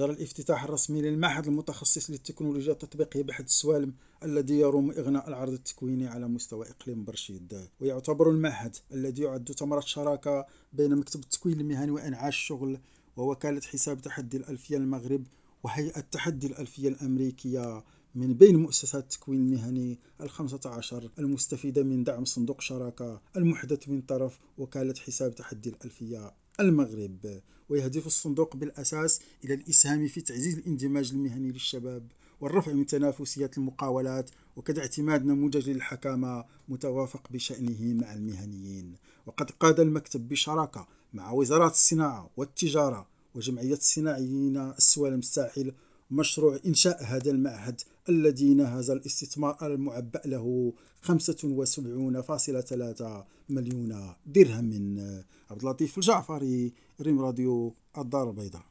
جرى الافتتاح الرسمي للمعهد المتخصص للتكنولوجيا التطبيقية بحد السوالم الذي يروم إغناء العرض التكويني على مستوى إقليم برشيد. ويعتبر المعهد الذي يعد ثمرة شراكة بين مكتب التكوين المهني وإنعاش الشغل ووكالة حساب تحدي الألفية المغرب وهيئة تحدي الألفية الأمريكية من بين مؤسسات التكوين المهني الخمسة عشر المستفيدة من دعم صندوق شراكة المحدث من طرف وكالة حساب تحدي الألفية المغرب ويهدف الصندوق بالأساس إلى الإسهام في تعزيز الاندماج المهني للشباب والرفع من تنافسية المقاولات وكذا اعتماد نموذج للحكامة متوافق بشأنه مع المهنيين. وقد قاد المكتب بشراكة مع وزارات الصناعة والتجارة وجمعية الصناعيين السوالم الساحل مشروع إنشاء هذا المعهد الذي نهز الاستثمار المعبأ له 75.3 مليون درهم. عبد اللطيف الجعفري ريم راديو الدار البيضاء.